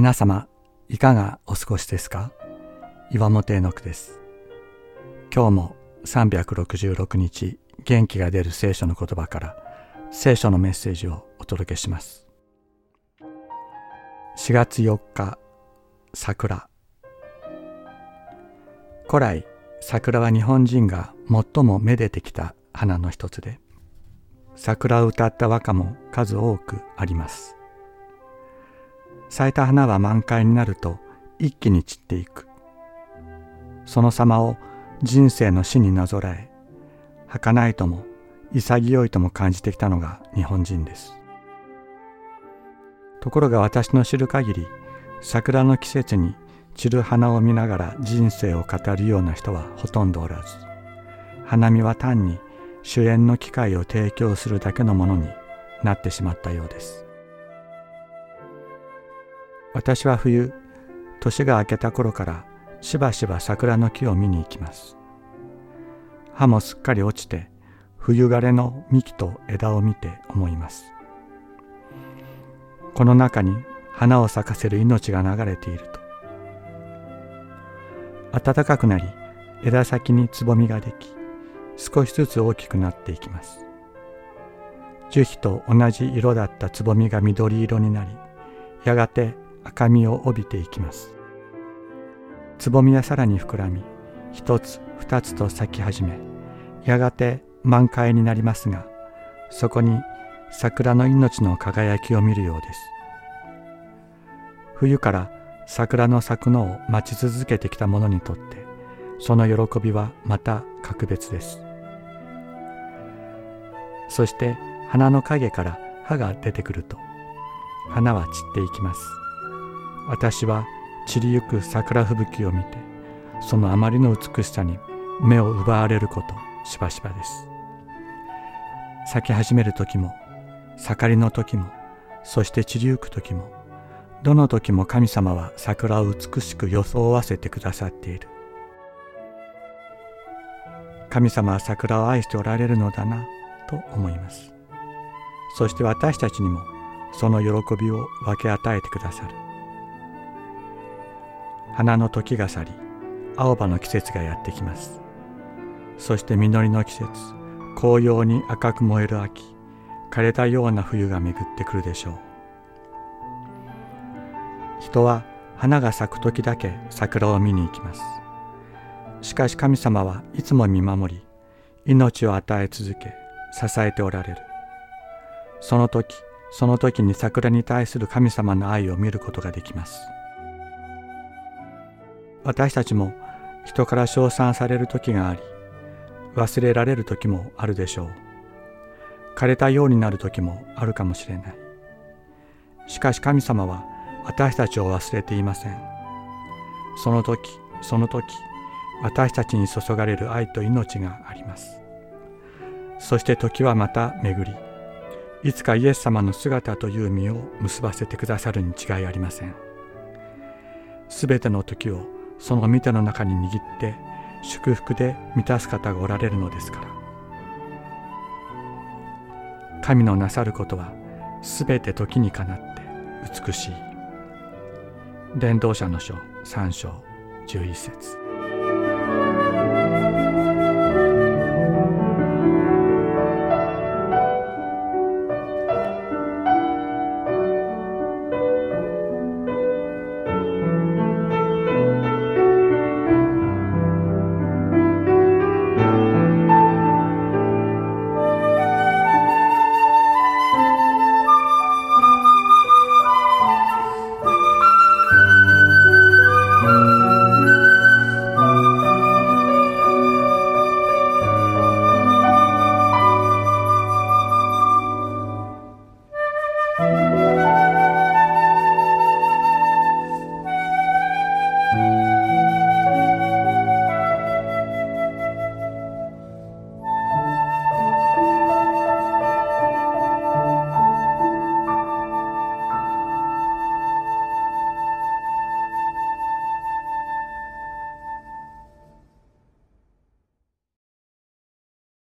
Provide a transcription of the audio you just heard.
皆様いかがお過ごしですか？岩本絵の句です。今日も366日元気が出る聖書の言葉から聖書のメッセージをお届けします。4月4日桜。古来桜は日本人が最もめでてきた花の一つで桜を歌った和歌も数多くあります。咲いた花は満開になると一気に散っていく。その様を人生の死になぞらえ儚いとも潔いとも感じてきたのが日本人です。ところが私の知る限り桜の季節に散る花を見ながら人生を語るような人はほとんどおらず花見は単に主演の機会を提供するだけのものになってしまったようです。私は冬年が明けた頃からしばしば桜の木を見に行きます。葉もすっかり落ちて冬枯れの幹と枝を見て思います。この中に花を咲かせる命が流れていると。暖かくなり枝先につぼみができ少しずつ大きくなっていきます。樹皮と同じ色だったつぼみが緑色になりやがて赤みを帯びていきます。つぼみはさらに膨らみ一つ二つと咲き始めやがて満開になりますがそこに桜の命の輝きを見るようです。冬から桜の咲くのを待ち続けてきた者にとってその喜びはまた格別です。そして花の陰から葉が出てくると花は散っていきます。私は散りゆく桜吹雪を見てそのあまりの美しさに目を奪われることしばしばです。咲き始める時も盛りの時もそして散りゆく時もどの時も神様は桜を美しく装わせてくださっている。神様は桜を愛しておられるのだなと思います。そして私たちにもその喜びを分け与えてくださる。花の時が去り青葉の季節がやってきます。そして実りの季節紅葉に赤く燃える秋枯れたような冬が巡ってくるでしょう。人は花が咲く時だけ桜を見に行きます。しかし神様はいつも見守り命を与え続け支えておられる。その時その時に桜に対する神様の愛を見ることができます。私たちも人から称賛される時があり忘れられる時もあるでしょう。枯れたようになる時もあるかもしれない。しかし神様は私たちを忘れていません。その時その時私たちに注がれる愛と命があります。そして時はまた巡りいつかイエス様の姿という実を結ばせてくださるに違いありません。すべての時をその見ての中に握って祝福で満たす方がおられるのですから。神のなさることはすべて時にかなって美しい。伝道者の書3章11節。